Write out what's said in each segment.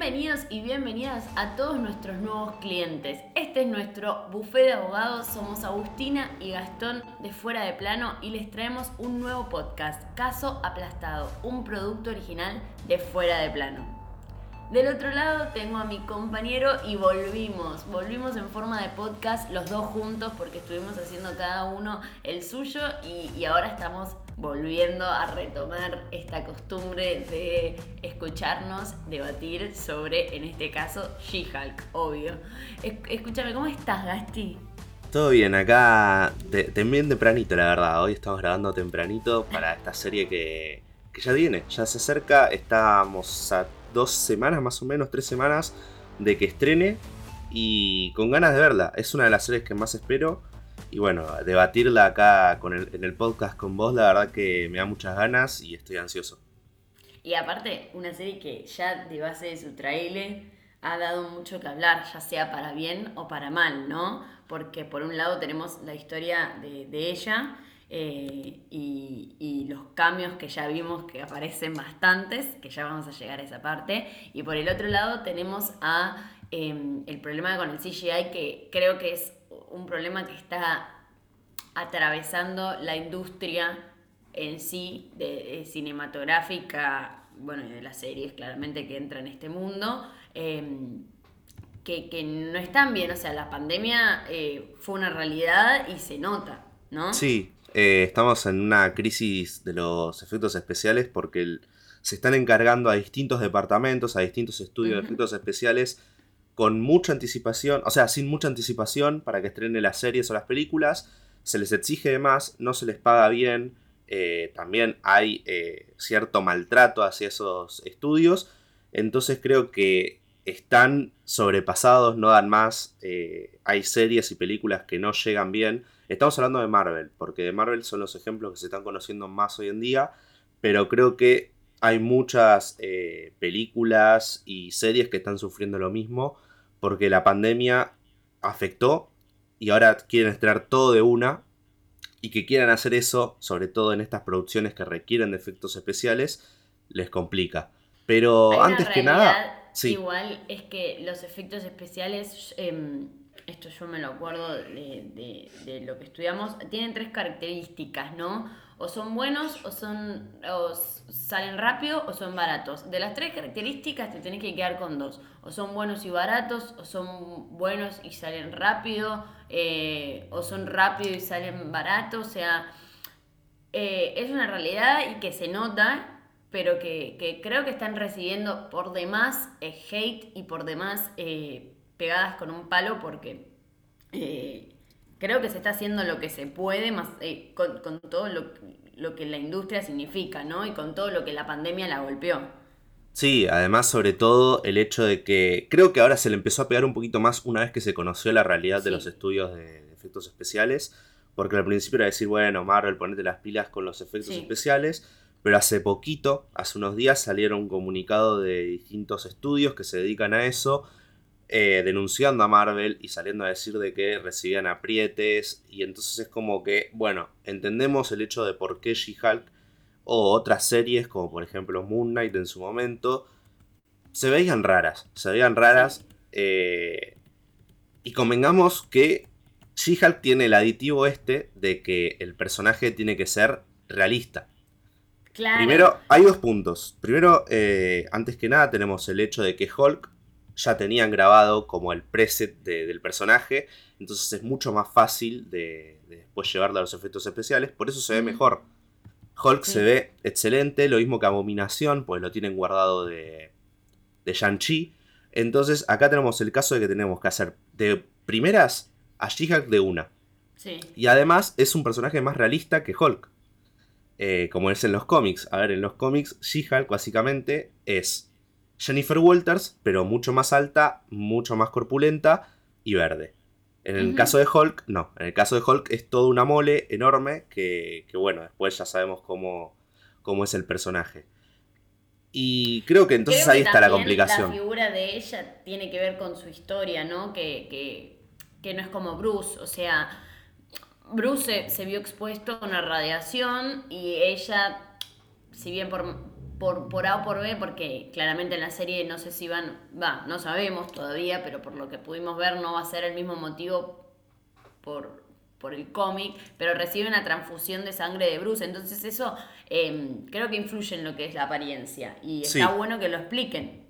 Bienvenidos y bienvenidas a todos nuestros nuevos clientes. Este es nuestro buffet de abogados. Somos Agustina y Gastón de Fuera de Plano y les traemos un nuevo podcast, Caso Aplastado, un producto original de Fuera de Plano. Del otro lado tengo a mi compañero y volvimos, volvimos en forma de podcast los dos juntos porque estuvimos haciendo cada uno el suyo y, ahora estamos volviendo a retomar esta costumbre de escucharnos debatir sobre, en este caso, She-Hulk, obvio. escúchame, ¿cómo estás, Gasti? Todo bien, acá también tempranito, la verdad. Hoy estamos grabando tempranito para esta serie que, que ya viene, ya se acerca. Estamos a dos semanas, más o menos, tres semanas de que estrene y con ganas de verla. Es una de las series que más espero. Y bueno, debatirla acá en el podcast con vos, la verdad que me da muchas ganas y estoy ansioso. Y aparte, una serie que ya de base de su trailer ha dado mucho que hablar, ya sea para bien o para mal, ¿no? Porque por un lado tenemos la historia de, de ella, eh, y, los cambios que ya vimos que aparecen bastantes, que ya vamos a llegar a esa parte. Y por el otro lado tenemos a em, el problema con el CGI, que creo que es un problema que está atravesando la industria en sí, de, cinematográfica, bueno, y de las series claramente que entra en este mundo. Em, que, que, no están bien, o sea, la pandemia eh, fue una realidad y se nota, ¿no? Sí, eh, estamos en una crisis de los efectos especiales porque se están encargando a distintos departamentos, a distintos estudios de efectos especiales con mucha anticipación, o sea, sin mucha anticipación para que estrenen las series o las películas. Se les exige de más, no se les paga bien. Eh, también hay eh, cierto maltrato hacia esos estudios. Entonces creo que están sobrepasados, no dan más. hay series y películas que no llegan bien Estamos hablando de Marvel, porque de Marvel son los ejemplos que se están conociendo más hoy en día, pero creo que hay muchas eh, películas y series que están sufriendo lo mismo, porque la pandemia afectó y ahora quieren estrenar todo de una, y que quieran hacer eso, sobre todo en estas producciones que requieren de efectos especiales, les complica. Pero antes que nada... Igual es que los efectos especiales... Em, esto yo me lo acuerdo de, lo que estudiamos, tienen tres características, ¿no? O son buenos, o son o salen rápido, o son baratos. De las tres características te tenés que quedar con dos. O son buenos y baratos, o son buenos y salen rápido, eh, o son rápido y salen baratos. O sea, eh, es una realidad y que se nota pero que, creo que están recibiendo por demás eh, hate y por demás pegadas con un palo porque creo que se está haciendo lo que se puede más eh, con, todo lo, que la industria significa, ¿no? Y con todo lo que la pandemia la golpeó. Sí, además sobre todo el hecho de que creo que ahora se le empezó a pegar un poquito más una vez que se conoció la realidad de los estudios de efectos especiales, porque al principio era decir, bueno, Marvel, ponete las pilas con los efectos especiales, pero hace poquito, hace unos días salieron un comunicado de distintos estudios que se dedican a eso, eh, denunciando a Marvel y saliendo a decir de que recibían aprietes. Y entonces es como que, bueno, entendemos el hecho de por qué She-Hulk o otras series, como por ejemplo Moon Knight en su momento, se veían raras. Se veían raras. Eh, y convengamos que She-Hulk tiene el aditivo este de que el personaje tiene que ser realista. Primero, hay dos puntos. Primero, eh, antes que nada, tenemos el hecho de que Hulk ya tenían grabado como el preset del personaje, entonces es mucho más fácil de, después llevarlo a los efectos especiales, por eso se ve mejor. Hulk se ve excelente, lo mismo que Abominación, pues lo tienen guardado de, de Shang-Chi. Entonces acá tenemos el caso de que tenemos que hacer de primeras a She-Hulk de una. Y además es un personaje más realista que Hulk. Eh, como es en los cómics. A ver, en los cómics She-Hulk básicamente es Jennifer Walters, pero mucho más alta, mucho más corpulenta y verde. En el caso de Hulk, no. En el caso de Hulk es toda una mole enorme que, bueno, después ya sabemos cómo, cómo es el personaje. Y creo que entonces ahí está la complicación. La figura de ella tiene que ver con su historia, ¿no? Que, no es como Bruce. O sea, Bruce se, se, vio expuesto a una radiación y ella, si bien por por, por A o por B, porque claramente en la serie no sé si van, va, no sabemos todavía, pero por lo que pudimos ver no va a ser el mismo motivo por, por el cómic, pero recibe una transfusión de sangre de Bruce. Entonces eso em, creo que influye en lo que es la apariencia. Y está bueno que lo expliquen.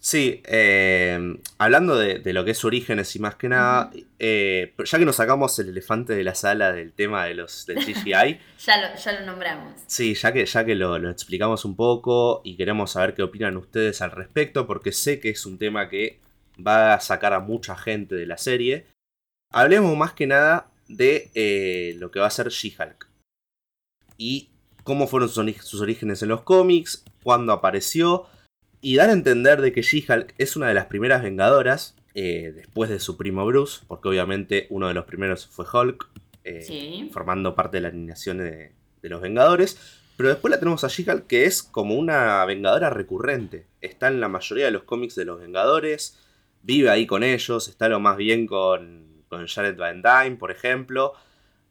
Sí, em, hablando de, lo que es orígenes y más que nada, eh, ya que nos sacamos el elefante de la sala del tema de los del CGI. ya, lo, ya lo nombramos. Sí, ya que, ya que lo, lo explicamos un poco y queremos saber qué opinan ustedes al respecto, porque sé que es un tema que va a sacar a mucha gente de la serie. Hablemos más que nada de eh, lo que va a ser She-Hulk. Y cómo fueron sus, orígenes en los cómics, cuándo apareció, y dar a entender de que She-Hulk es una de las primeras vengadoras, eh, después de su primo Bruce, porque obviamente uno de los primeros fue Hulk, eh, formando parte de la alineación de, de los Vengadores. Pero después la tenemos a She-Hulk que es como una vengadora recurrente. Está en la mayoría de los cómics de los Vengadores, vive ahí con ellos, está lo más bien con con Jared Van Dyne, por ejemplo.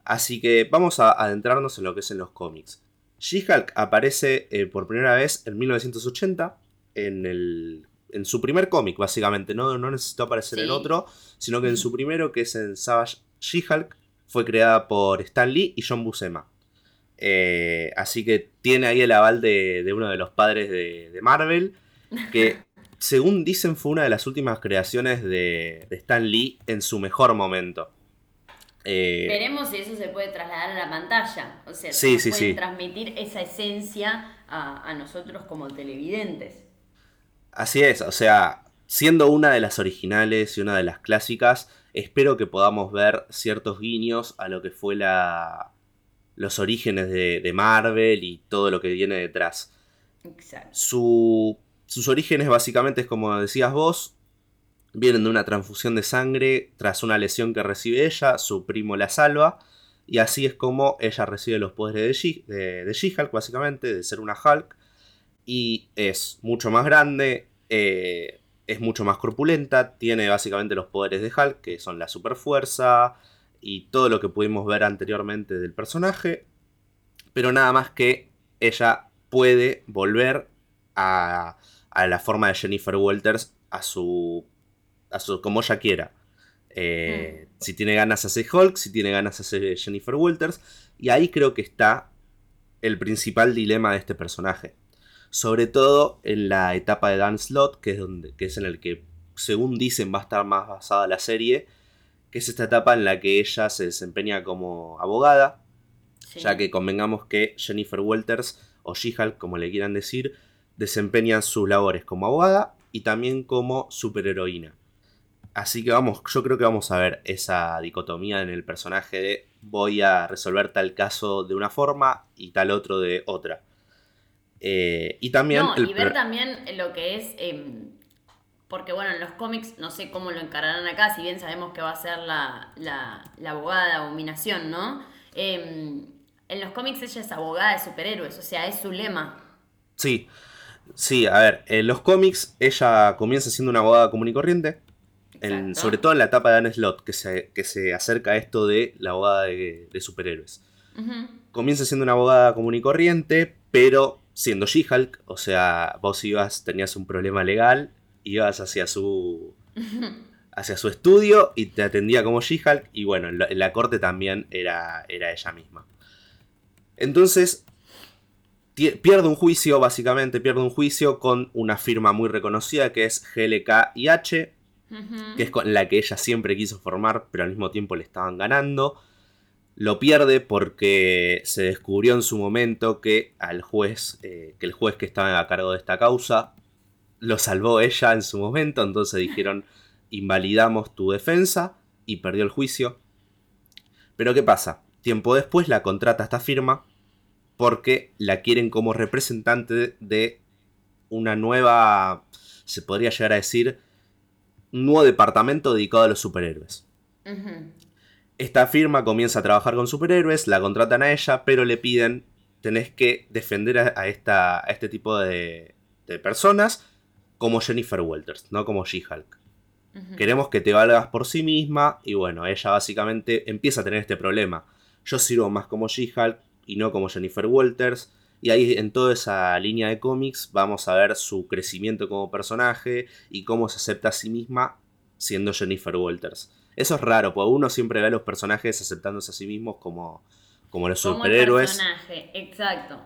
Así que vamos a adentrarnos en lo que es en los cómics. She-Hulk aparece eh, por primera vez en 1980 en, el, en su primer cómic, básicamente. No, no necesitó aparecer en otro, sino que en su primero, que es en Savage She-Hulk, fue creada por Stan Lee y John Buscema. Eh, así que tiene ahí el aval de, uno de los padres de, de Marvel, que según dicen, fue una de las últimas creaciones de, Stan Lee en su mejor momento. Eh, Veremos si eso se puede trasladar a la pantalla. O sea, sí, se puede transmitir esa esencia a, nosotros como televidentes. Así es, o sea, siendo una de las originales y una de las clásicas, espero que podamos ver ciertos guiños a lo que fue la, los orígenes de, de Marvel y todo lo que viene detrás. Exacto. Su sus orígenes básicamente es como decías vos, vienen de una transfusión de sangre tras una lesión que recibe ella, su primo la salva, y así es como ella recibe los poderes de She-Hulk, básicamente, de ser una Hulk, y es mucho más grande, eh, es mucho más corpulenta, tiene básicamente los poderes de Hulk, que son la superfuerza y todo lo que pudimos ver anteriormente del personaje, pero nada más que ella puede volver a a la forma de Jennifer Walters a su, a su como ella quiera. Eh, hmm. Si tiene ganas hace Hulk, si tiene ganas hace Jennifer Walters. Y ahí creo que está el principal dilema de este personaje. Sobre todo en la etapa de Dan Slot, que es, donde, que es en el que, según dicen, va a estar más basada la serie. Que es esta etapa en la que ella se desempeña como abogada. Ya que convengamos que Jennifer Walters, o She-Hulk, como le quieran decir, desempeñan sus labores como abogada y también como superheroína. Así que vamos, yo creo que vamos a ver esa dicotomía en el personaje de voy a resolver tal caso de una forma y tal otro de otra. Eh, y también... No, y ver también lo que es... Em, porque bueno, en los cómics no sé cómo lo encararán acá, si bien sabemos que va a ser la, la, abogada de abominación, ¿no? Em, en los cómics ella es abogada de superhéroes, o sea, es su lema. Sí, Sí, a ver, en los cómics ella comienza siendo una abogada común y corriente. sobre todo en la etapa de Anne Slot, que se, que se acerca a esto de la abogada de, superhéroes. Comienza siendo una abogada común y corriente, pero siendo She-Hulk, o sea, vos ibas, tenías un problema legal, ibas hacia su, hacia su estudio y te atendía como She-Hulk, y bueno, en la, corte también era, era ella misma. Entonces, pierde un juicio, básicamente pierde un juicio con una firma muy reconocida que es GLK H, que es con la que ella siempre quiso formar, pero al mismo tiempo le estaban ganando. Lo pierde porque se descubrió en su momento que al juez, eh, que el juez que estaba a cargo de esta causa, lo salvó ella en su momento, entonces dijeron, invalidamos tu defensa y perdió el juicio. Pero ¿qué pasa? Tiempo después la contrata esta firma porque la quieren como representante de una nueva, se podría llegar a decir, un nuevo departamento dedicado a los superhéroes. Esta firma comienza a trabajar con superhéroes, la contratan a ella, pero le piden, tenés que defender a, esta, a este tipo de, de, personas como Jennifer Walters, no como She-Hulk. Queremos que te valgas por sí misma y bueno, ella básicamente empieza a tener este problema. Yo sirvo más como She-Hulk, y no como Jennifer Walters. Y ahí en toda esa línea de cómics vamos a ver su crecimiento como personaje y cómo se acepta a sí misma siendo Jennifer Walters. Eso es raro, porque uno siempre ve a los personajes aceptándose a sí mismos como, como los superhéroes. personaje, exacto.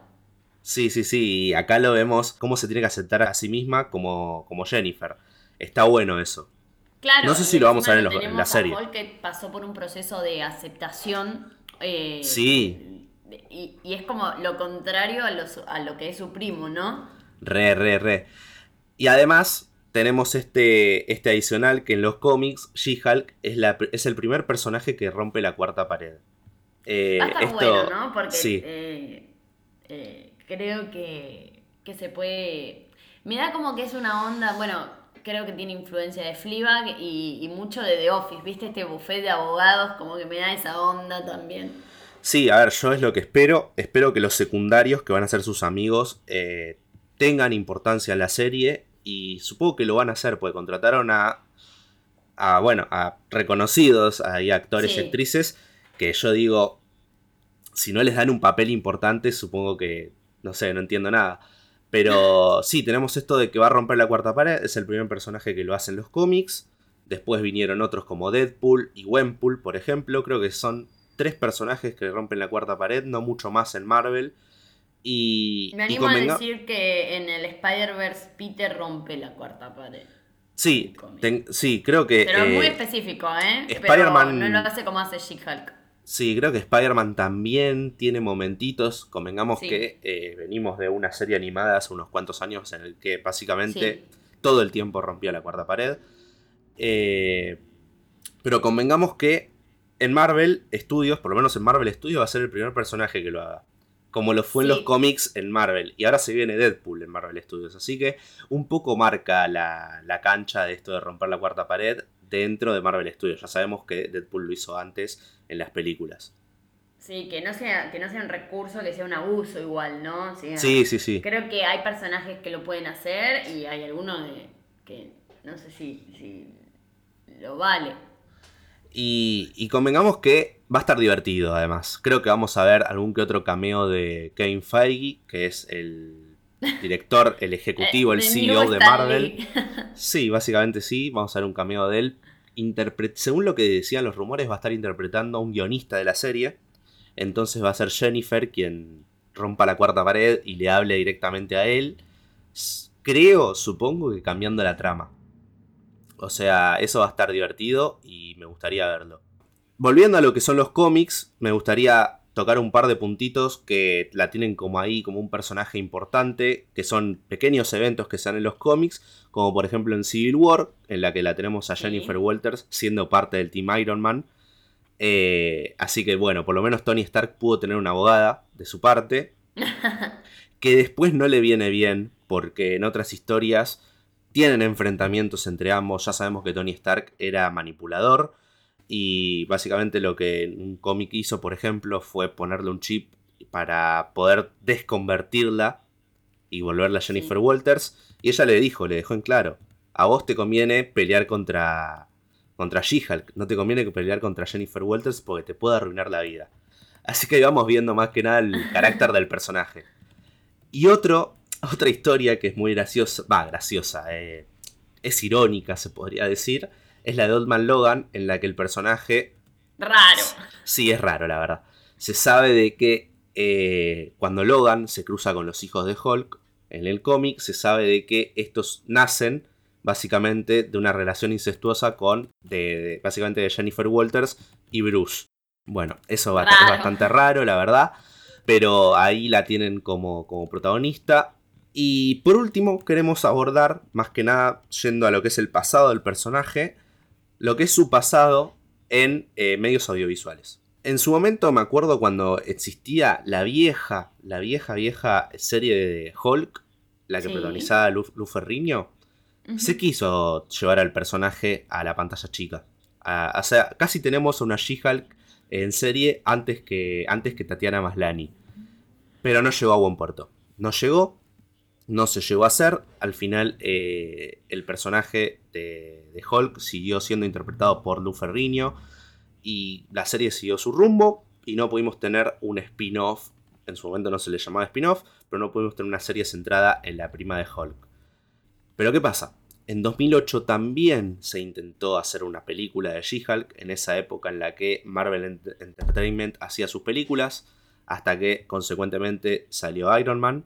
Sí, sí, sí. Y acá lo vemos cómo se tiene que aceptar a sí misma como, como Jennifer. Está bueno eso. Claro, no sé si lo vamos a ver en, la serie. A que pasó por un proceso de aceptación. Eh, sí. Y, es como lo contrario a, a lo que es su primo, ¿no? Re, re, re. Y además tenemos este, este adicional que en los cómics She-Hulk es, es el primer personaje que rompe la cuarta pared. Eh, esto, bueno, ¿no? Porque sí. eh, eh creo que, que se puede... Me da como que es una onda, bueno, creo que tiene influencia de Fleabag y, mucho de The Office, ¿viste? Este buffet de abogados, como que me da esa onda también. Sí, a ver, yo es lo que espero. Espero que los secundarios, que van a ser sus amigos, eh, tengan importancia en la serie. Y supongo que lo van a hacer, porque contrataron a. a bueno, a reconocidos, ahí actores y actrices. Que yo digo. Si no les dan un papel importante, supongo que. No sé, no entiendo nada. Pero sí, tenemos esto de que va a romper la cuarta pared. Es el primer personaje que lo hace en los cómics. Después vinieron otros como Deadpool y Gwenpool, por ejemplo. Creo que son tres personajes que rompen la cuarta pared, no mucho más en Marvel. Y, Me animo a decir que en el Spider-Verse Peter rompe la cuarta pared. Sí, sí, creo que. Pero es muy eh, específico, ¿eh? Spider-Man. No lo hace como hace She-Hulk. Sí, creo que Spider-Man también tiene momentitos. Convengamos que eh, venimos de una serie animada hace unos cuantos años en el que básicamente todo el tiempo rompía la cuarta pared. Eh, pero convengamos que en Marvel Studios, por lo menos en Marvel Studios, va a ser el primer personaje que lo haga. Como lo fue en los cómics en Marvel. Y ahora se viene Deadpool en Marvel Studios. Así que un poco marca la, la cancha de esto de romper la cuarta pared dentro de Marvel Studios. Ya sabemos que Deadpool lo hizo antes en las películas. Sí, que no sea, que no sea un recurso, que sea un abuso igual, ¿no? Sí, sí, sí. Creo que hay personajes que lo pueden hacer y hay algunos que no sé si, lo vale. Y, y, convengamos que va a estar divertido, además. Creo que vamos a ver algún que otro cameo de Kevin Feige, que es el director, el ejecutivo, el CEO de Marvel. Sí, básicamente sí, vamos a ver un cameo de él. según lo que decían los rumores, va a estar interpretando a un guionista de la serie. Entonces va a ser Jennifer quien rompa la cuarta pared y le hable directamente a él. Creo, supongo que cambiando la trama. O sea, eso va a estar divertido y me gustaría verlo. Volviendo a lo que son los cómics, me gustaría tocar un par de puntitos que la tienen como ahí, como un personaje importante, que son pequeños eventos que se dan en los cómics, como por ejemplo en Civil War, en la que la tenemos a Jennifer Walters siendo parte del Team Iron Man. Eh, así que bueno, por lo menos Tony Stark pudo tener una abogada de su parte, que después no le viene bien, porque en otras historias tienen enfrentamientos entre ambos, ya sabemos que Tony Stark era manipulador, y básicamente lo que un cómic hizo, por ejemplo, fue ponerle un chip para poder desconvertirla y volverla a Jennifer Walters. Y ella le dijo, le dejó en claro, a vos te conviene pelear contra, contra She-Hulk, no te conviene pelear contra Jennifer Walters porque te puede arruinar la vida. Así que vamos viendo más que nada el carácter del personaje. Y otro, otra historia que es muy graciosa, va, graciosa, eh, es irónica se podría decir, es la de Old Man Logan, en la que el personaje... Raro. Sí, es raro, la verdad. Se sabe de que eh, cuando Logan se cruza con los hijos de Hulk, en el cómic, se sabe de que estos nacen básicamente de una relación incestuosa con, de, básicamente de Jennifer Walters y Bruce. Bueno, eso es bastante raro, la verdad, pero ahí la tienen como, como protagonista. Y por último, queremos abordar, más que nada, yendo a lo que es el pasado del personaje, lo que es su pasado en eh, medios audiovisuales. En su momento me acuerdo cuando existía la vieja, la vieja, vieja serie de Hulk, la que protagonizaba Lu, Ferriño, se quiso llevar al personaje a la pantalla chica. o sea, casi tenemos una She-Hulk en serie antes que, antes que Tatiana Maslani. Pero no llegó a buen puerto. No llegó, no se llegó a hacer. Al final, eh, el personaje de, Hulk siguió siendo interpretado por Lou Ferrigno y la serie siguió su rumbo y no pudimos tener un spin-off en su momento no se le llamaba spin-off, pero no pudimos tener una serie centrada en la prima de Hulk. Pero ¿qué pasa? En 2008 también se intentó hacer una película de She-Hulk, en esa época en la que Marvel Entertainment hacía sus películas, hasta que consecuentemente salió Iron Man,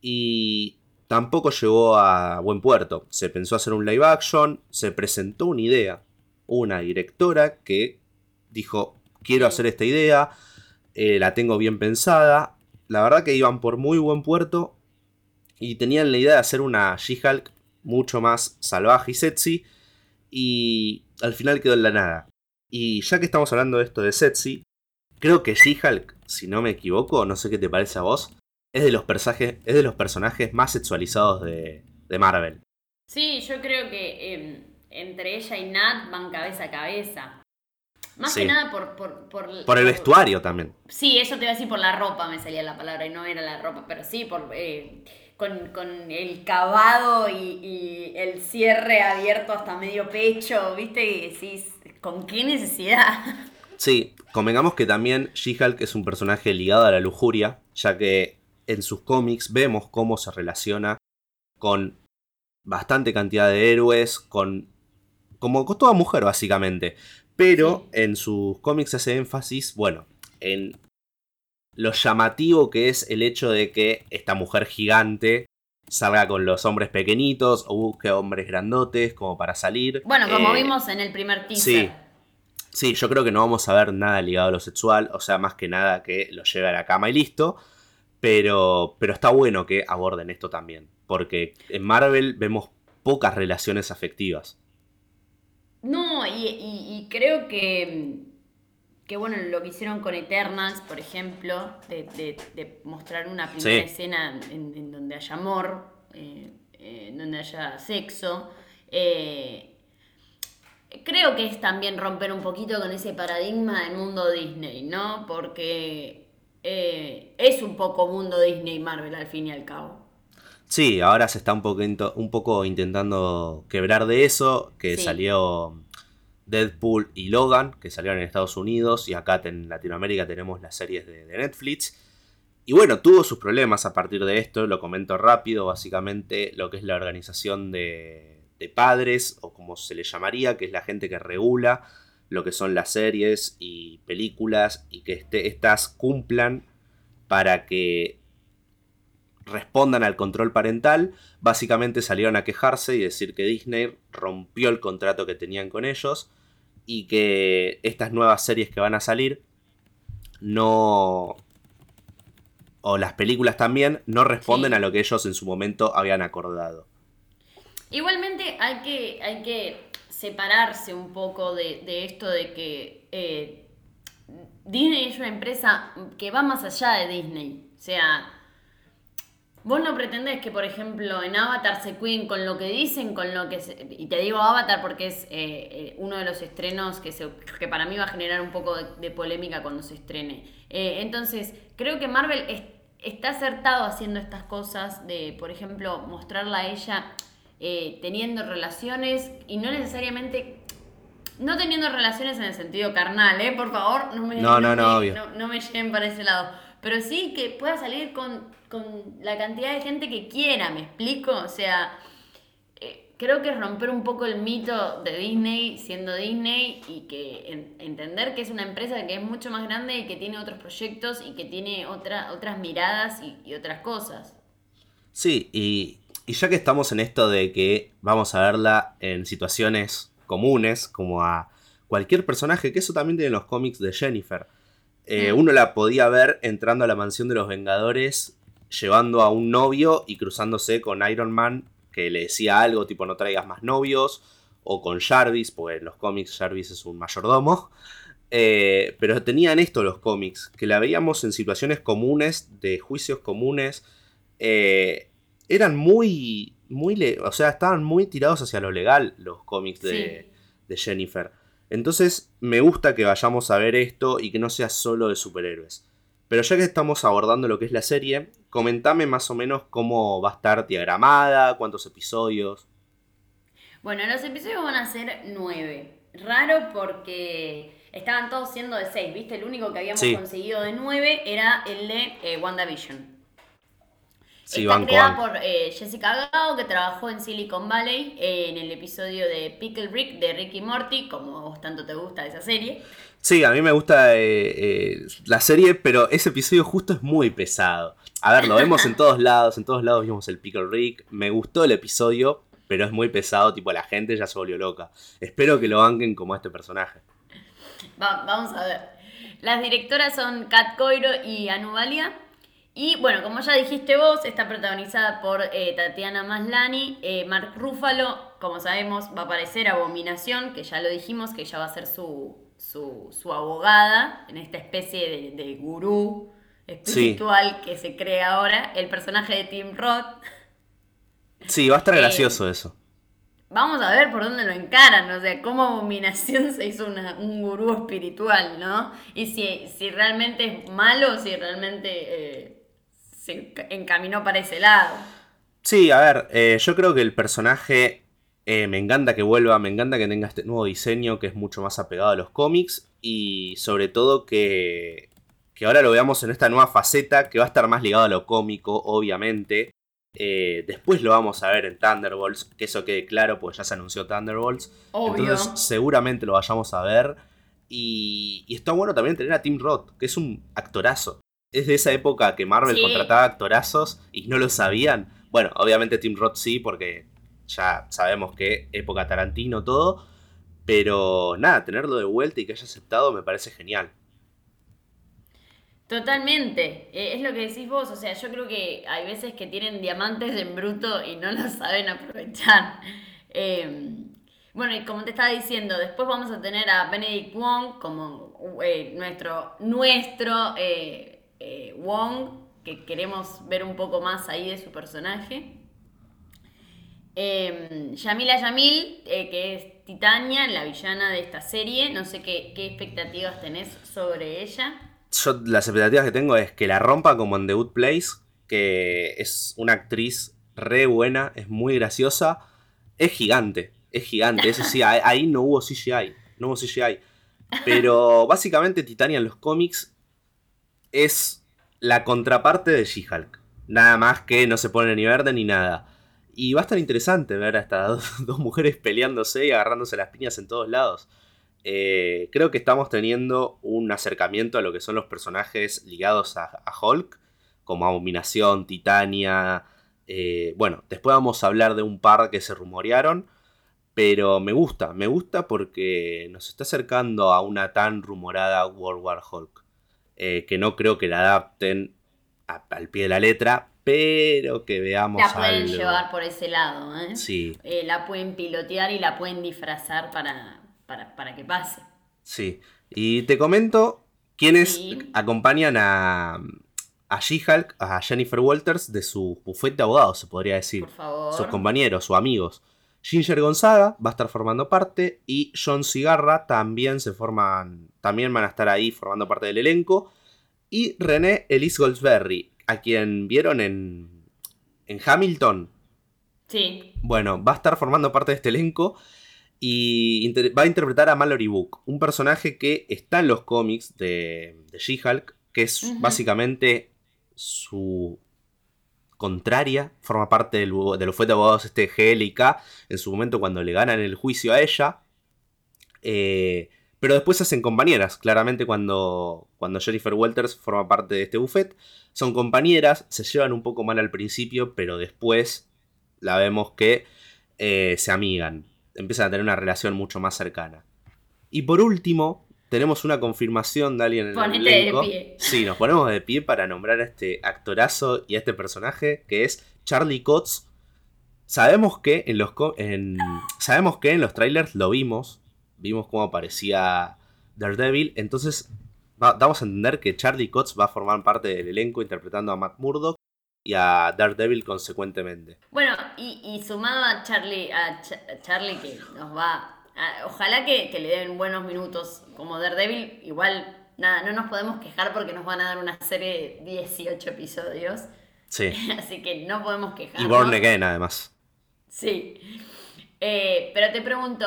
y tampoco llegó a buen puerto. Se pensó hacer un live action, se presentó una idea, una directora que dijo, quiero hacer esta idea, eh, la tengo bien pensada. La verdad que iban por muy buen puerto y tenían la idea de hacer una She-Hulk mucho más salvaje y sexy y al final quedó en la nada. Y ya que estamos hablando de esto de sexy, creo que She-Hulk, si no me equivoco, no sé qué te parece a vos, es de los personajes, es de los personajes más sexualizados de, Marvel. Sí, yo creo que em, entre ella y Nat van cabeza a cabeza. Más que nada por... Por, por, el vestuario también. Sí, eso te iba a decir por la ropa, me salía la palabra y no era la ropa, pero sí, por, eh, con, el cavado y, el cierre abierto hasta medio pecho, ¿viste? Y decís, ¿con qué necesidad? Sí, convengamos que también She-Hulk es un personaje ligado a la lujuria, ya que en sus cómics vemos cómo se relaciona con bastante cantidad de héroes, con como con toda mujer básicamente. Pero en sus cómics hace énfasis, bueno, en lo llamativo que es el hecho de que esta mujer gigante salga con los hombres pequeñitos o busque hombres grandotes como para salir. Bueno, como eh, vimos en el primer teaser. Sí. Sí, yo creo que no vamos a ver nada ligado a lo sexual, o sea, más que nada que lo lleve a la cama y listo. Pero, pero está bueno que aborden esto también, porque en Marvel vemos pocas relaciones afectivas. No, y, creo que, que, bueno, lo que hicieron con Eternals, por ejemplo, de, mostrar una primera escena en, donde haya amor, eh, en donde haya sexo, eh, creo que es también romper un poquito con ese paradigma del mundo Disney, ¿no? Porque eh, es un poco mundo Disney y Marvel al fin y al cabo. Sí, ahora se está un, un poco intentando quebrar de eso, que salió Deadpool y Logan, que salieron en Estados Unidos, y acá en Latinoamérica tenemos las series de, Netflix. Y bueno, tuvo sus problemas a partir de esto, lo comento rápido, básicamente lo que es la organización de, de padres, o como se le llamaría, que es la gente que regula lo que son las series y películas y que este, estas cumplan para que respondan al control parental, básicamente salieron a quejarse y decir que Disney rompió el contrato que tenían con ellos y que estas nuevas series que van a salir no o las películas también no responden a lo que ellos en su momento habían acordado. Igualmente hay que, hay que separarse un poco de, esto de que eh, Disney es una empresa que va más allá de Disney. O sea, vos no pretendés que, por ejemplo, en Avatar se cuiden con lo que dicen, con lo que... y te digo Avatar porque es eh, eh, uno de los estrenos que, se, que para mí va a generar un poco de, polémica cuando se estrene. entonces, creo que Marvel está acertado haciendo estas cosas de, por ejemplo, mostrarla a ella eh, teniendo relaciones y no necesariamente no teniendo relaciones en el sentido carnal, ¿eh? Por favor, no me, no, no, no, no, me lleven para ese lado. Pero sí que pueda salir con, la cantidad de gente que quiera, ¿me explico? O sea, eh, creo que es romper un poco el mito de Disney siendo Disney y que entender que es una empresa que es mucho más grande y que tiene otros proyectos y que tiene otra, otras miradas y otras cosas. Sí, y y ya que estamos en esto de que vamos a verla en situaciones comunes, como a cualquier personaje, que eso también tiene los cómics de Jennifer. Eh, mm. Uno la podía ver entrando a la mansión de los Vengadores, llevando a un novio y cruzándose con Iron Man, que le decía algo tipo no traigas más novios, o con Jarvis, porque en los cómics Jarvis es un mayordomo. Eh, pero tenían esto los cómics, que la veíamos en situaciones comunes, de juicios comunes. Eh, eran muy, muy, o sea, estaban muy tirados hacia lo legal los cómics de, Jennifer. Entonces me gusta que vayamos a ver esto y que no sea solo de superhéroes. Pero ya que estamos abordando lo que es la serie, comentame más o menos cómo va a estar diagramada, cuántos episodios. Bueno, los episodios van a ser nueve. Raro porque estaban todos siendo de 6, ¿viste? El único que habíamos conseguido de 9 era el de eh, WandaVision. Sí, Está creada por eh, Jessica Gao, que trabajó en Silicon Valley en el episodio de Pickle Rick de Ricky Morty, como vos tanto te gusta esa serie. Sí, a mí me gusta la serie, pero ese episodio justo es muy pesado. A ver, lo vemos en todos lados, en todos lados vimos el Pickle Rick. Me gustó el episodio, pero es muy pesado, tipo la gente ya se volvió loca. Espero que lo banquen como este personaje vamos a ver. Las directoras son Kat Coiro y Anubalia. Y bueno, como ya dijiste vos, está protagonizada por eh, Tatiana Maslani. Eh, Mark Ruffalo, como sabemos, va a aparecer Abominación, que ya lo dijimos, que ella va a ser su, su, abogada en esta especie de, gurú espiritual que se crea ahora. El personaje de Tim Roth. Sí, va a estar eh, gracioso eso vamos a ver por dónde lo encaran, o sea, cómo Abominación se hizo un gurú espiritual, ¿no? Y si, si realmente es malo, si realmente se encaminó para ese lado. Sí, a ver, eh, yo creo que el personaje eh, me encanta que vuelva, me encanta que tenga este nuevo diseño que es mucho más apegado a los cómics y sobre todo que, que ahora lo veamos en esta nueva faceta que va a estar más ligado a lo cómico, obviamente. Eh, después lo vamos a ver en Thunderbolts, que eso quede claro, pues ya se anunció Thunderbolts. Entonces seguramente lo vayamos a ver. Y, está bueno también tener a Tim Roth, que es un actorazo. Es de esa época que Marvel contrataba actorazos y no lo sabían. Bueno, obviamente Tim Roth sí, porque ya sabemos que época Tarantino todo. Pero nada, tenerlo de vuelta y que haya aceptado me parece genial. Totalmente, eh, es lo que decís vos, o sea, yo creo que hay veces que tienen diamantes en bruto y no lo saben aprovechar. Em, bueno, y como te estaba diciendo, después vamos a tener a Benedict Wong como eh, nuestro, nuestro eh, Wong, que queremos ver un poco más ahí de su personaje. Em, Yamila Yamil, que es Titania, la villana de esta serie, no sé qué, qué expectativas tenés sobre ella yo las expectativas que tengo es que la rompa como en The Good Place, que es una actriz re buena, es muy graciosa, es gigante, es gigante, eso sí, ahí no hubo CGI, no hubo CGI. Pero básicamente Titania en los cómics es la contraparte de She-Hulk. Nada más que no se pone ni verde ni nada. Y va a estar interesante ver a estas dos mujeres peleándose y agarrándose las piñas en todos lados. Eh, creo que estamos teniendo un acercamiento a lo que son los personajes ligados a, Hulk, como Abominación, Titania. Eh, bueno, después vamos a hablar de un par que se rumorearon, pero me gusta, me gusta porque nos está acercando a una tan rumorada World War Hulk, eh, que no creo que la adapten al pie de la letra, pero que veamos. La pueden llevar por ese lado, ¿eh? Sí. la pueden pilotear y la pueden disfrazar para, para, que pase. Sí. Y te comento quiénes acompañan a, a She-Hulk, a Jennifer Walters, de su bufete de abogados, se podría decir. Por favor. Sus compañeros, sus amigos. Ginger Gonzaga va a estar formando parte y John Cigarra también se forman, también van a estar ahí formando parte del elenco. Y René Elise Goldsberry, a quien vieron en, en Hamilton. Sí. Bueno, va a estar formando parte de este elenco y va a interpretar a Mallory Book, un personaje que está en los cómics de, de She-Hulk, que es básicamente su contraria, forma parte del, de los de abogados este GLK en su momento cuando le ganan el juicio a ella. Eh, pero después se hacen compañeras, claramente cuando, cuando Jennifer Walters forma parte de este buffet. Son compañeras, se llevan un poco mal al principio, pero después la vemos que eh, se amigan empiezan a tener una relación mucho más cercana. Y por último, tenemos una confirmación de alguien en el elenco. De pie. Sí, nos ponemos de pie para nombrar a este actorazo y a este personaje que es Charlie Cox. Sabemos que en los sabemos que en los trailers lo vimos, vimos cómo aparecía Daredevil, entonces vamos a entender que Charlie Cox va a formar parte del elenco interpretando a Matt Murdock y a Daredevil consecuentemente. Bueno, y, sumado a Charlie, a Charlie que nos va... ojalá que, le den buenos minutos como Daredevil, igual nada, no nos podemos quejar porque nos van a dar una serie de 18 episodios. Sí. Así que no podemos quejar. Y Born Again, además. Sí. Eh, pero te pregunto,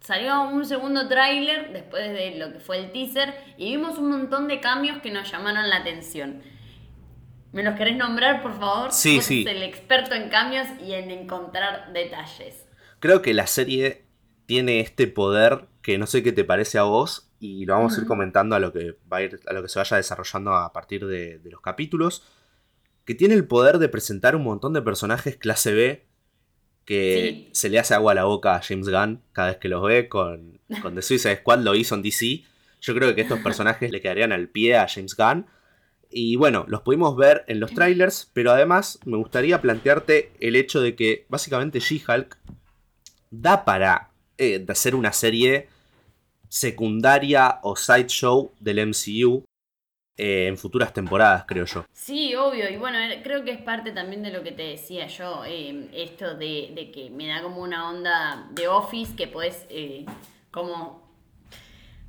salió un segundo tráiler después de lo que fue el teaser y vimos un montón de cambios que nos llamaron la atención. ¿Me los querés nombrar, por favor? Sí, Vos sí. sos el experto en cambios y en encontrar detalles. Creo que la serie tiene este poder que no sé qué te parece a vos y lo vamos a ir comentando a lo que va a ir, a lo que se vaya desarrollando a partir de, de los capítulos. Que tiene el poder de presentar un montón de personajes clase B que Sí. se le hace agua a la boca a James Gunn cada vez que los ve. Con, con The Suicide Squad lo hizo en DC. Yo creo que estos personajes le quedarían al pie a James Gunn. Y bueno, los pudimos ver en los trailers, pero además me gustaría plantearte el hecho de que básicamente She-Hulk da para eh, hacer una serie secundaria o sideshow del MCU eh, en futuras temporadas, creo yo. Sí, obvio, y bueno, eh, creo que es parte también de lo que te decía yo, esto de, de que me da como una onda de Office que podés como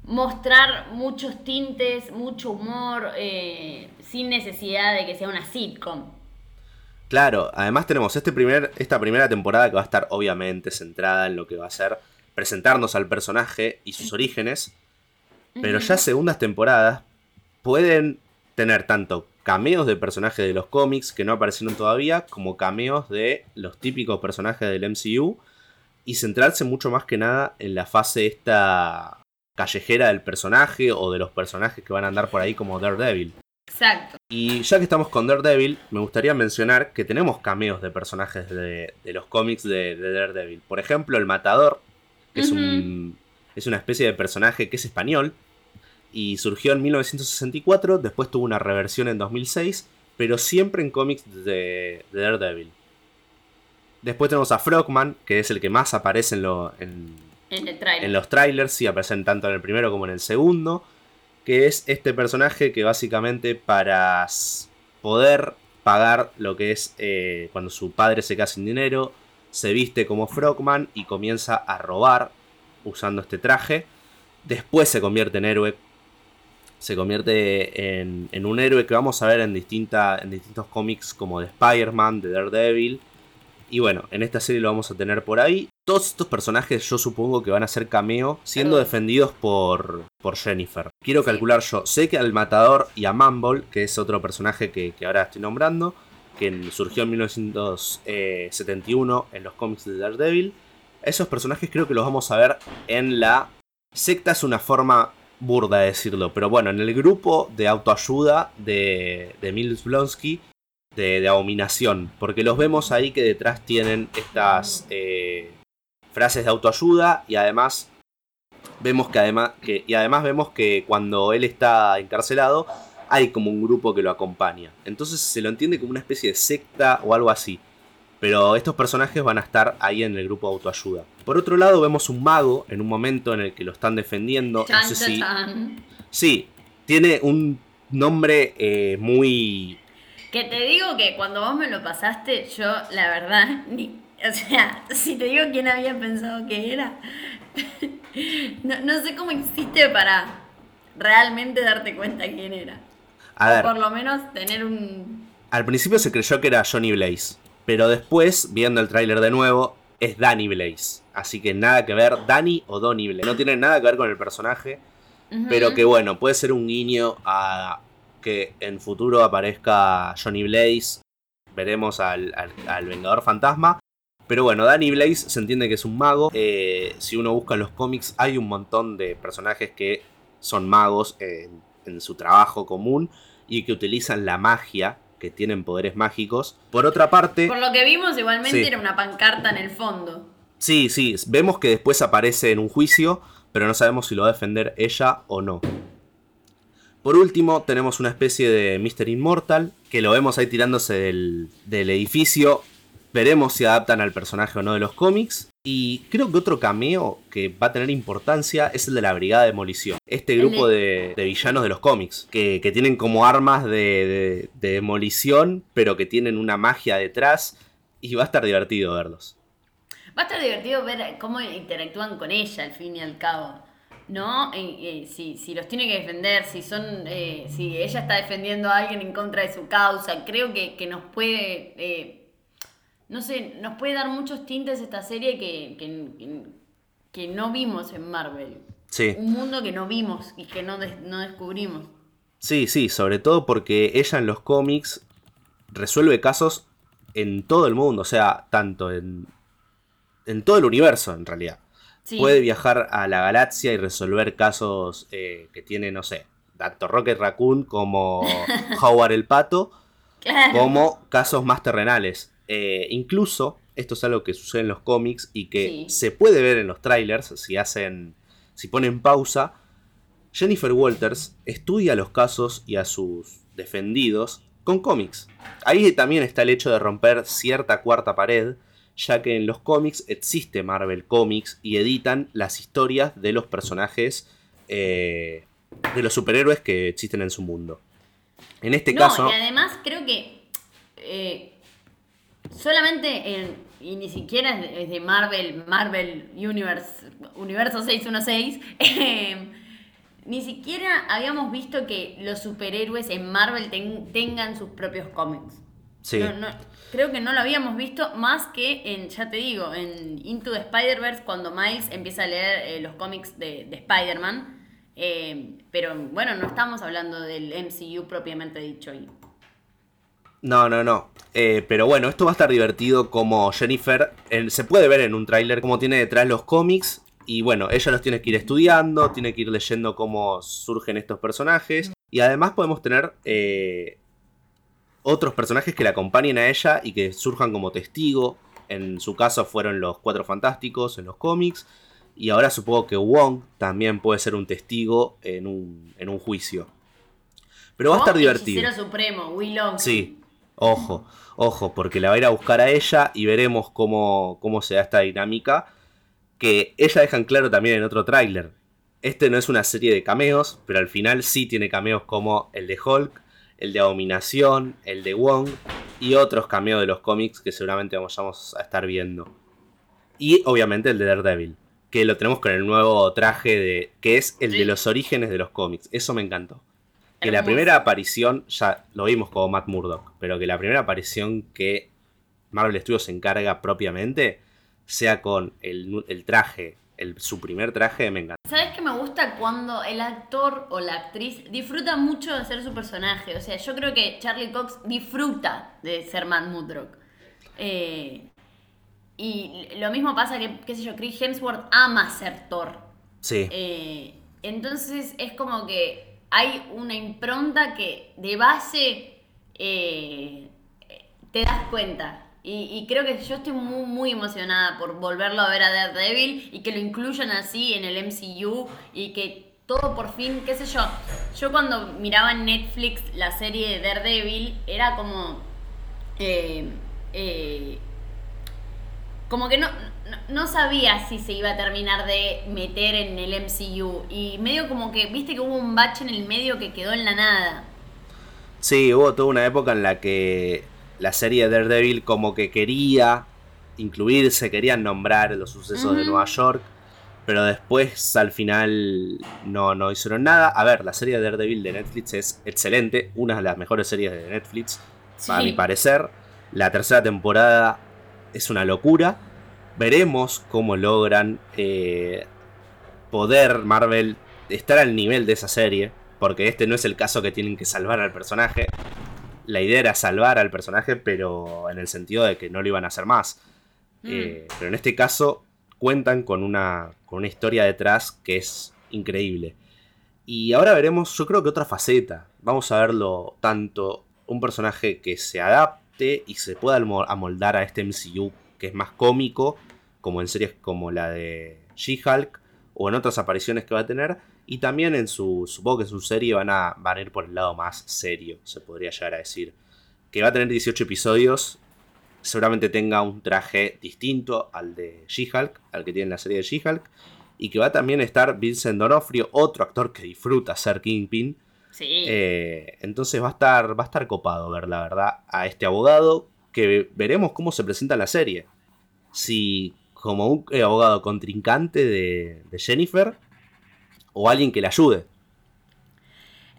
mostrar muchos tintes, mucho humor, sin necesidad de que sea una sitcom. Claro, además tenemos este primer, esta primera temporada que va a estar obviamente centrada en lo que va a ser presentarnos al personaje y sus orígenes, pero ya segundas temporadas pueden tener tanto cameos de personajes de los cómics que no aparecieron todavía, como cameos de los típicos personajes del MCU, y centrarse mucho más que nada en la fase esta callejera del personaje o de los personajes que van a andar por ahí como Daredevil. Exacto. Y ya que estamos con Daredevil, me gustaría mencionar que tenemos cameos de personajes de, de los cómics de, de Daredevil. Por ejemplo, el Matador, que es, un, es una especie de personaje que es español y surgió en 1964, después tuvo una reversión en 2006, pero siempre en cómics de, de Daredevil. Después tenemos a Frogman, que es el que más aparece en, lo, en, En el trailer. en los trailers, sí aparecen tanto en el primero como en el segundo, que es este personaje que básicamente para poder pagar lo que es eh, cuando su padre se queda sin dinero, se viste como Frogman y comienza a robar usando este traje. Después se convierte en héroe. Se convierte en, en un héroe que vamos a ver en, distinta, en distintos cómics como de Spider-Man, de Daredevil. Y bueno, en esta serie lo vamos a tener por ahí. Todos estos personajes yo supongo que van a ser cameo siendo Perdón. defendidos por, por Jennifer. Quiero Sí. calcular yo. Sé que al Matador y a Mumble, que es otro personaje que, que ahora estoy nombrando, que surgió en 1971 en los cómics de Daredevil. Esos personajes creo que los vamos a ver en la secta, es una forma burda de decirlo, pero bueno, en el grupo de autoayuda de, de Mills Blonsky, de, de Abominación, porque los vemos ahí que detrás tienen estas eh, frases de autoayuda y además vemos que además que, y además vemos que cuando él está encarcelado hay como un grupo que lo acompaña. Entonces se lo entiende como una especie de secta o algo así. Pero estos personajes van a estar ahí en el grupo de autoayuda. Por otro lado, vemos un mago en un momento en el que lo están defendiendo. Chan, no sé chan, si. chan. Sí, tiene un nombre eh, muy. Que te digo que cuando vos me lo pasaste, yo la verdad, ni, o sea, si te digo quién había pensado que era, no, no sé cómo hiciste para realmente darte cuenta quién era. A ver, Por lo menos tener un... al principio se creyó que era Johnny Blaze. Pero después, viendo el tráiler de nuevo, es Danny Blaze. Así que nada que ver, Danny o Donny Blaze. No tiene nada que ver con el personaje. Pero que bueno, puede ser un guiño a que en futuro aparezca Johnny Blaze. Veremos al, al- al Vengador Fantasma. Pero bueno, Danny Blaze se entiende que es un mago. Eh, si uno busca en los cómics, hay un montón de personajes que son magos en, en su trabajo común y que utilizan la magia, que tienen poderes mágicos. Por otra parte, Por lo que vimos, igualmente Sí. era una pancarta en el fondo. Sí, sí, vemos que después aparece en un juicio, pero no sabemos si lo va a defender ella o no. Por último, tenemos una especie de Mr. Immortal, que lo vemos ahí tirándose del, del edificio. Veremos si adaptan al personaje o no de los cómics. Y creo que otro cameo que va a tener importancia es el de la Brigada de Demolición. Este grupo de- de, de villanos de los cómics, que, que tienen como armas de, de- de demolición, pero que tienen una magia detrás. Y va a estar divertido verlos. Va a estar divertido ver cómo interactúan con ella, al fin y al cabo. ¿No? Eh, eh, si, si los tiene que defender, si son. eh, si ella está defendiendo a alguien en contra de su causa. Creo que, que nos puede. eh, no sé, nos puede dar muchos tintes esta serie que, que- que que no vimos en Marvel. Sí. Un mundo que no vimos y que no, no descubrimos. Sí, sí, sobre todo porque ella en los cómics resuelve casos en todo el mundo, o sea, tanto en, en todo el universo en realidad. Puede viajar a la galaxia y resolver casos eh, que tiene, no sé, tanto Rocket Raccoon como Howard el Pato, como casos más terrenales. Eh, incluso, esto es algo que sucede en los cómics y que se puede ver en los trailers, si hacen, si ponen pausa, Jennifer Walters estudia los casos y a sus defendidos con cómics. Ahí también está el hecho de romper cierta cuarta pared, ya que en los cómics existe Marvel Comics y editan las historias de los personajes eh, de los superhéroes que existen en su mundo. En este caso. Y además creo que eh, solamente en, y ni siquiera es de Marvel, Marvel Universe, Universo 616. Eh, ni siquiera habíamos visto que los superhéroes en Marvel tengan sus propios cómics. Sí. creo que no lo habíamos visto más que en, ya te digo, en Into the Spider-Verse, cuando Miles empieza a leer eh, los cómics de, Spider-Man. Eh, pero bueno, no estamos hablando del MCU propiamente dicho. No, no, no. Eh, pero bueno, esto va a estar divertido como Jennifer. se puede ver en un tráiler cómo tiene detrás los cómics y bueno, ella los tiene que ir estudiando, tiene que ir leyendo cómo surgen estos personajes. Y además podemos tener eh, otros personajes que la acompañen a ella y que surjan como testigo. En su caso fueron los Cuatro Fantásticos en los cómics. Y ahora supongo que Wong también puede ser un testigo en un, en un juicio. Pero va a estar divertido. Supremo, Willow. Sí, ojo, ojo, porque la va a ir a buscar a ella y veremos cómo, cómo se da esta dinámica que ella dejan claro también en otro tráiler. Este no es una serie de cameos, pero al final sí tiene cameos como el de Hulk, el de Abominación, el de Wong y otros cameos de los cómics que seguramente vamos a estar viendo. Y obviamente el de Daredevil, que lo tenemos con el nuevo traje de que es el de los orígenes de los cómics. Eso me encantó. Que la primera aparición, ya lo vimos como Matt Murdock, pero que la primera aparición que Marvel Studios se encarga propiamente sea con el, traje, el, su primer traje, me encanta. ¿Sabes qué me gusta cuando el actor o la actriz disfruta mucho de ser su personaje? O sea, yo creo que Charlie Cox disfruta de ser Matt Mudrock. Eh, y lo mismo pasa que, qué sé yo, Chris Hemsworth ama ser Thor. Sí. Eh, entonces es como que hay una impronta que de base eh, te das cuenta. Y, creo que yo estoy muy, emocionada por volverlo a ver a Daredevil y que lo incluyan así en el MCU y que todo por fin, qué sé yo. Yo cuando miraba en Netflix la serie de Daredevil era como... Eh, eh, como que no, no, sabía si se iba a terminar de meter en el MCU. Y medio como que, viste que hubo un bache en el medio que quedó en la nada. Sí, hubo toda una época en la que la serie de Daredevil como que quería incluirse, querían nombrar los sucesos de Nueva York, pero después al final no, no hicieron nada. A ver, la serie de Daredevil de Netflix es excelente, una de las mejores series de Netflix, a mi parecer. La tercera temporada es una locura. Veremos cómo logran eh, poder Marvel estar al nivel de esa serie, porque este no es el caso que tienen que salvar al personaje la idea era salvar al personaje, pero en el sentido de que no lo iban a hacer más. Mm. Eh, pero en este caso cuentan con una, con una historia detrás que es increíble. Y ahora veremos, yo creo que otra faceta. Vamos a verlo tanto un personaje que se adapte y se pueda amoldar a este MCU que es más cómico, como en series como la de She-Hulk o en otras apariciones que va a tener, y también en su, supongo que en su serie van a, van a ir por el lado más serio, se podría llegar a decir. Que va a tener 18 episodios, seguramente tenga un traje distinto al de She-Hulk, al que tiene la serie de She-Hulk. Y que va a también estar Vincent D'Onofrio, otro actor que disfruta ser Kingpin. Sí. Eh, entonces va a, estar, va a estar copado ver, la verdad, a este abogado. Que veremos cómo se presenta en la serie. Si como un eh, abogado contrincante de, de Jennifer o alguien que le ayude.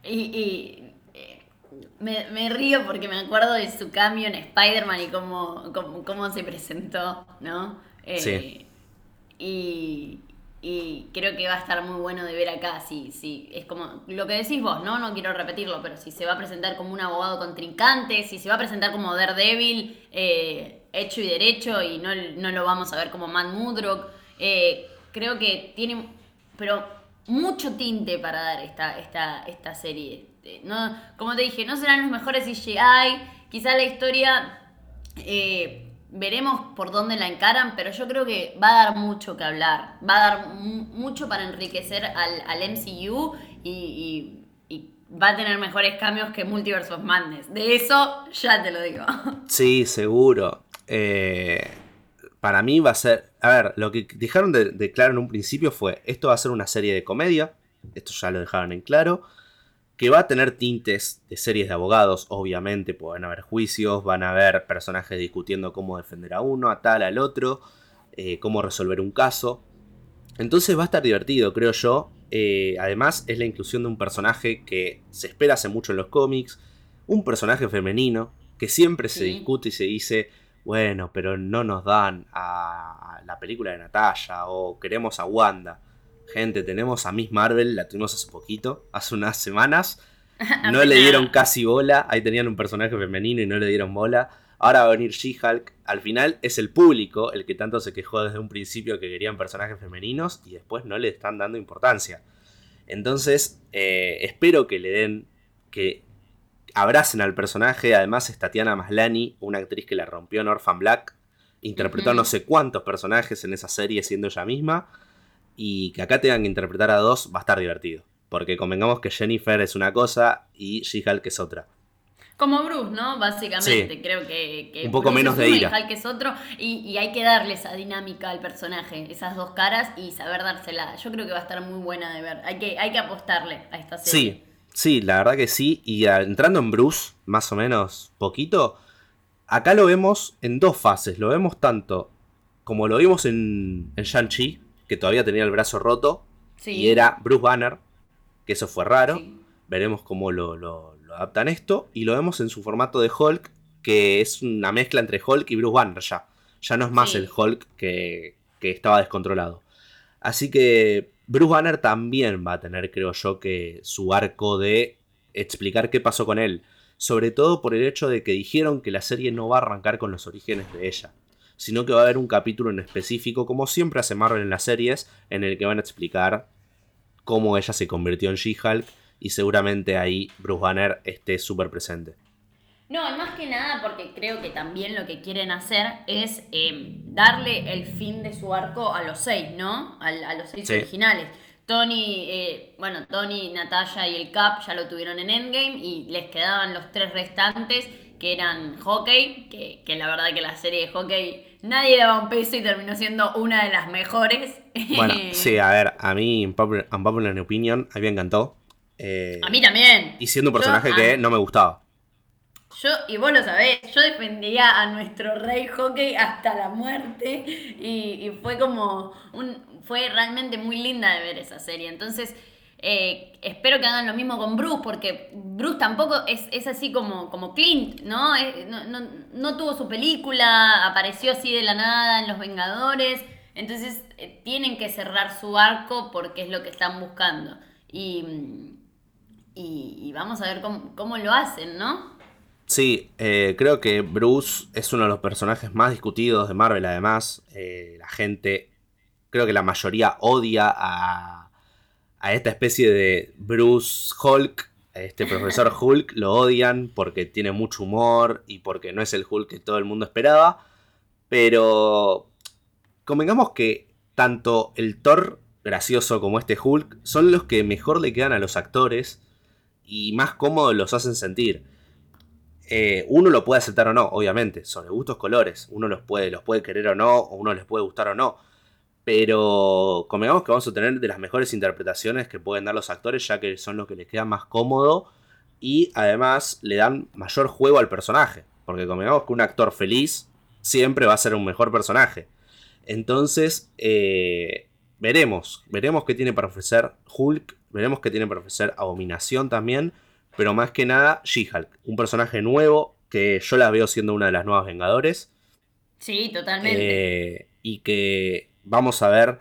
Y, eh, me, río porque me acuerdo de su cambio en Spider-Man y cómo, cómo, se presentó, ¿no? Eh, sí. Y, y creo que va a estar muy bueno de ver acá, sí, sí, es como lo que decís vos, ¿no? No quiero repetirlo, pero si se va a presentar como un abogado contrincante, si se va a presentar como Daredevil, eh, hecho y derecho, y no, no, lo vamos a ver como Matt Mudrock, eh, creo que tiene, pero mucho tinte para dar esta, esta, esta serie. Eh, no, como te dije, no serán los mejores CGI, quizá la historia... Eh, veremos por dónde la encaran, pero yo creo que va a dar mucho que hablar, va a dar mucho para enriquecer al, MCU y, va a tener mejores cambios que Multiverse of Madness. De eso ya te lo digo. Sí, seguro. Eh, para mí va a ser... A ver, lo que dejaron de claro en un principio fue, esto va a ser una serie de comedia, esto ya lo dejaron en claro que va a tener tintes de series de abogados, obviamente, pueden haber juicios, van a haber personajes discutiendo cómo defender a uno, a tal, al otro, eh, cómo resolver un caso. Entonces va a estar divertido, creo yo. Eh, además, es la inclusión de un personaje que se espera hace mucho en los cómics, un personaje femenino, que siempre se discute y se dice, bueno, pero no nos dan a la película de Natalia o queremos a Wanda. Gente, tenemos a Miss Marvel, la tuvimos hace poquito, hace unas semanas. No le dieron casi bola. Ahí tenían un personaje femenino y no le dieron bola. Ahora va a venir She-Hulk. Al final es el público el que tanto se quejó desde un principio que querían personajes femeninos y después no le están dando importancia. Entonces, eh, espero que le den. que abracen al personaje. Además, es Tatiana Maslani, una actriz que la rompió en Orphan Black. Interpretó no sé cuántos personajes en esa serie siendo ella misma y que acá tengan que interpretar a dos va a estar divertido. Porque convengamos que Jennifer es una cosa y She-Hulk es otra. Como Bruce, ¿no? Básicamente, creo que, Un poco menos de ira. Y Hulk es otro, y, hay que darle esa dinámica al personaje, esas dos caras, y saber dársela. Yo creo que va a estar muy buena de ver. Hay que, hay que apostarle a esta serie. Sí, sí, la verdad que sí. Y entrando en Bruce, más o menos poquito, acá lo vemos en dos fases. Lo vemos tanto como lo vimos en, en Shang-Chi, que todavía tenía el brazo roto. Y era Bruce Banner, que eso fue raro. Veremos cómo lo, adaptan esto. Y lo vemos en su formato de Hulk, que es una mezcla entre Hulk y Bruce Banner ya. Ya no es más el Hulk que, que estaba descontrolado. Así que Bruce Banner también va a tener, creo yo, que su arco de explicar qué pasó con él. Sobre todo por el hecho de que dijeron que la serie no va a arrancar con los orígenes de ella sino que va a haber un capítulo en específico, como siempre hace Marvel en las series, en el que van a explicar cómo ella se convirtió en She-Hulk y seguramente ahí Bruce Banner esté súper presente. No, más que nada porque creo que también lo que quieren hacer es em, darle el fin de su arco a los seis, ¿no? A, los seis originales. Tony, eh, bueno, Tony, Natalia y el Cap ya lo tuvieron en Endgame y les quedaban los tres restantes que eran hockey, que, que la verdad que la serie de hockey nadie daba un peso y terminó siendo una de las mejores. Bueno, sí, a ver, a mí, Unpopular, en Opinion, a mí me encantó. Eh, a mí también. Y siendo un personaje que no me gustaba. Yo, y vos lo sabés, yo defendía a nuestro rey hockey hasta la muerte y, y fue como un, fue realmente muy linda de ver esa serie. Entonces, eh, espero que hagan lo mismo con Bruce, porque Bruce tampoco es, así como, como Clint, ¿no? ¿no? tuvo su película, apareció así de la nada en Los Vengadores. Entonces eh, tienen que cerrar su arco porque es lo que están buscando. Y, y, vamos a ver cómo, lo hacen, ¿no? Sí, eh, creo que Bruce es uno de los personajes más discutidos de Marvel, además. la gente, creo que la mayoría odia a a esta especie de Bruce Hulk, este profesor Hulk, lo odian porque tiene mucho humor y porque no es el Hulk que todo el mundo esperaba. Pero convengamos que tanto el Thor gracioso como este Hulk son los que mejor le quedan a los actores y más cómodos los hacen sentir. Eh, uno lo puede aceptar o no, obviamente, sobre gustos colores. Uno los puede, los puede querer o no, o uno les puede gustar o no. Pero convengamos que vamos a tener de las mejores interpretaciones que pueden dar los actores, ya que son los que les queda más cómodo y además le dan mayor juego al personaje. Porque convengamos que un actor feliz siempre va a ser un mejor personaje. Entonces, eh, veremos, veremos qué tiene para ofrecer Hulk, veremos qué tiene para ofrecer Abominación también, pero más que nada She-Hulk, un personaje nuevo que yo la veo siendo una de las nuevas Vengadores. Sí, totalmente. Eh, y que vamos a ver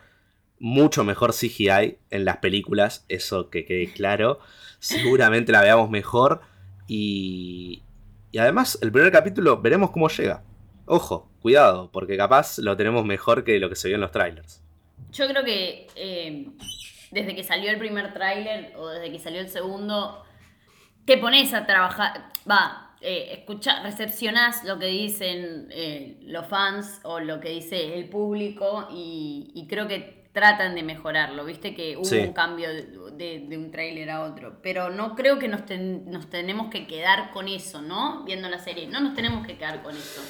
mucho mejor CGI en las películas, eso que quede claro. Seguramente la veamos mejor. Y, y además, el primer capítulo veremos cómo llega. Ojo, cuidado, porque capaz lo tenemos mejor que lo que se vio en los trailers. Yo creo que eh, desde que salió el primer tráiler o desde que salió el segundo, te pones a trabajar, va, eh, escucha, recepcionás lo que dicen eh, los fans o lo que dice el público y, creo que tratan de mejorarlo, viste que hubo un cambio de, un tráiler a otro, pero no creo que nos, nos tenemos que quedar con eso, ¿no? Viendo la serie, no nos tenemos que quedar con eso.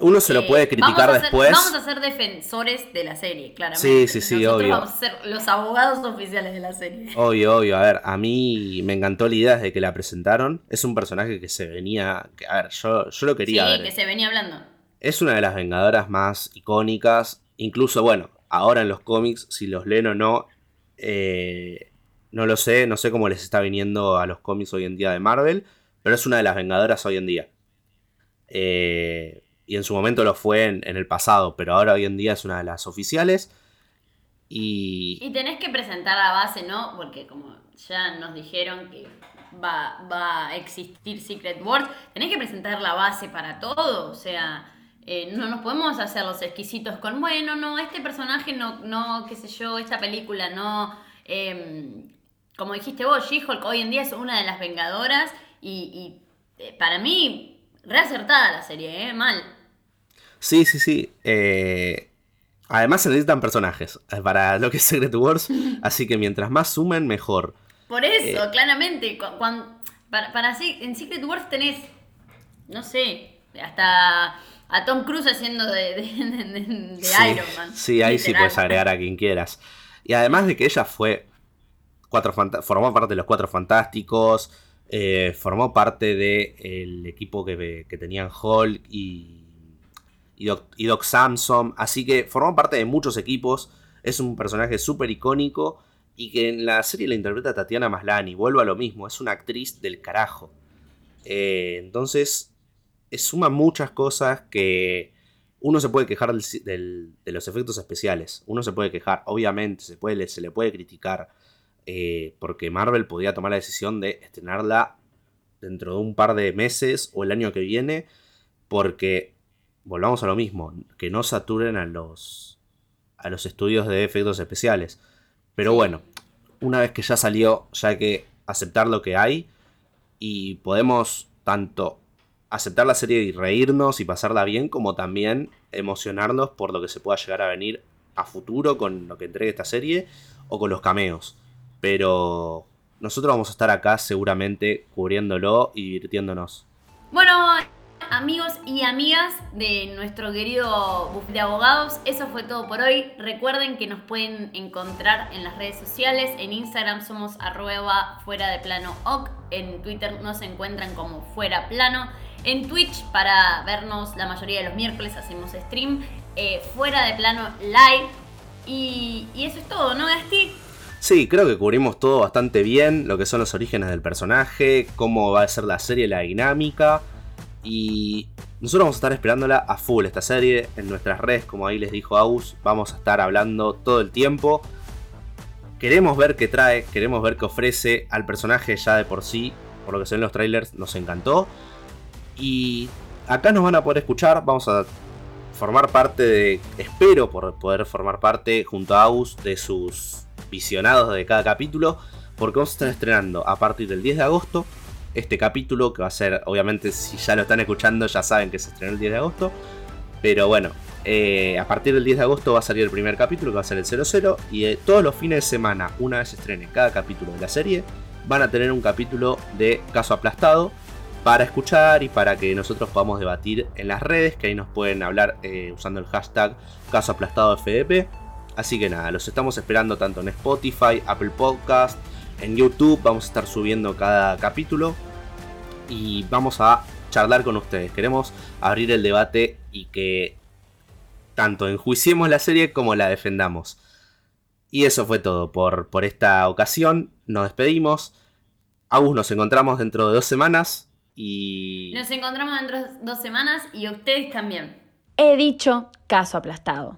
Uno se lo puede criticar después. Vamos a ser defensores de la serie, claramente. Sí, sí, sí, obvio. Vamos a ser los abogados oficiales de la serie. Obvio, obvio. A ver, a mí me encantó la idea desde que la presentaron. Es un personaje que se venía. a ver, yo, yo lo quería sí, que se venía hablando. Es una de las vengadoras más icónicas. Incluso, bueno, ahora en los cómics, si los leen o no, eh, no lo sé. No sé cómo les está viniendo a los cómics hoy en día de Marvel. Pero es una de las vengadoras hoy en día. Eh y en su momento lo fue en, el pasado, pero ahora hoy en día es una de las oficiales. Y... y tenés que presentar la base, ¿no? Porque como ya nos dijeron que va, va a existir Secret Wars, tenés que presentar la base para todo, o sea... Eh, no nos podemos hacer los exquisitos con, bueno, no, este personaje no, no, qué sé yo, esta película no. Em, como dijiste vos, She-Hulk hoy en día es una de las vengadoras y, eh, para mí, reacertada la serie, ¿eh? Mal. Sí, sí, sí. Eh, además se necesitan personajes eh, para lo que es Secret Wars, así que mientras más sumen, mejor. Por eso, eh, claramente. para, para, en Secret Wars tenés, no sé, hasta a Tom Cruise haciendo de, Iron Man. Sí, ahí sí puedes agregar a quien quieras. Y además de que ella fue. Cuatro formó parte de los Cuatro Fantásticos. formó parte del equipo que, que tenían Hulk y y Doc, Samson. Así que formó parte de muchos equipos. Es un personaje súper icónico. Y que en la serie la interpreta Tatiana Maslani. Vuelvo a lo mismo, es una actriz del carajo. Eh, entonces, suma muchas cosas que uno se puede quejar de los efectos especiales. Uno se puede quejar, obviamente, se, puede, se le puede criticar. Eh, porque Marvel podía tomar la decisión de estrenarla dentro de un par de meses o el año que viene. Porque volvamos a lo mismo, que no saturen a los, a los estudios de efectos especiales. Pero bueno, una vez que ya salió, ya hay que aceptar lo que hay y podemos tanto aceptar la serie y reírnos y pasarla bien, como también emocionarnos por lo que se pueda llegar a venir a futuro con lo que entregue esta serie o con los cameos. Pero nosotros vamos a estar acá seguramente cubriéndolo y divirtiéndonos. Bueno, amigos y amigas de nuestro querido Buff de Abogados. Eso fue todo por hoy. Recuerden que nos pueden encontrar en las redes sociales. En Instagram somos arroba fuera de plano oc. En Twitter nos encuentran como fuera plano. En Twitch para vernos la mayoría de los miércoles hacemos stream. Eh, fuera de plano live. Y, y eso es todo, ¿no, Gasti? Sí, creo que cubrimos todo bastante bien, lo que son los orígenes del personaje, cómo va a ser la serie, la dinámica. Y nosotros vamos a estar esperándola a full esta serie en nuestras redes, como ahí les dijo Aus. Vamos a estar hablando todo el tiempo. Queremos ver qué trae, queremos ver qué ofrece al personaje ya de por sí. Por lo que se ven los trailers, nos encantó. Y acá nos van a poder escuchar. Vamos a formar parte de. Espero por poder formar parte junto a Aus de sus visionados de cada capítulo. Porque vamos a estar estrenando a partir del 10 de agosto este capítulo, que va a ser, obviamente, si ya lo están escuchando, ya saben que se estrenó el 10 de agosto. Pero bueno, eh, a partir del 10 de agosto va a salir el primer capítulo, que va a ser el 00. Y eh, todos los fines de semana, una vez se estrene cada capítulo de la serie, van a tener un capítulo de caso aplastado para escuchar y para que nosotros podamos debatir en las redes, que ahí nos pueden hablar eh, usando el hashtag caso aplastado FDP. Así que nada, los estamos esperando tanto en Spotify, Apple Podcast, en YouTube vamos a estar subiendo cada capítulo y vamos a charlar con ustedes. Queremos abrir el debate y que tanto enjuiciemos la serie como la defendamos. Y eso fue todo por, por esta ocasión. Nos despedimos. Agus, nos encontramos dentro de dos semanas y... Nos encontramos dentro de dos semanas y ustedes también. He dicho caso aplastado.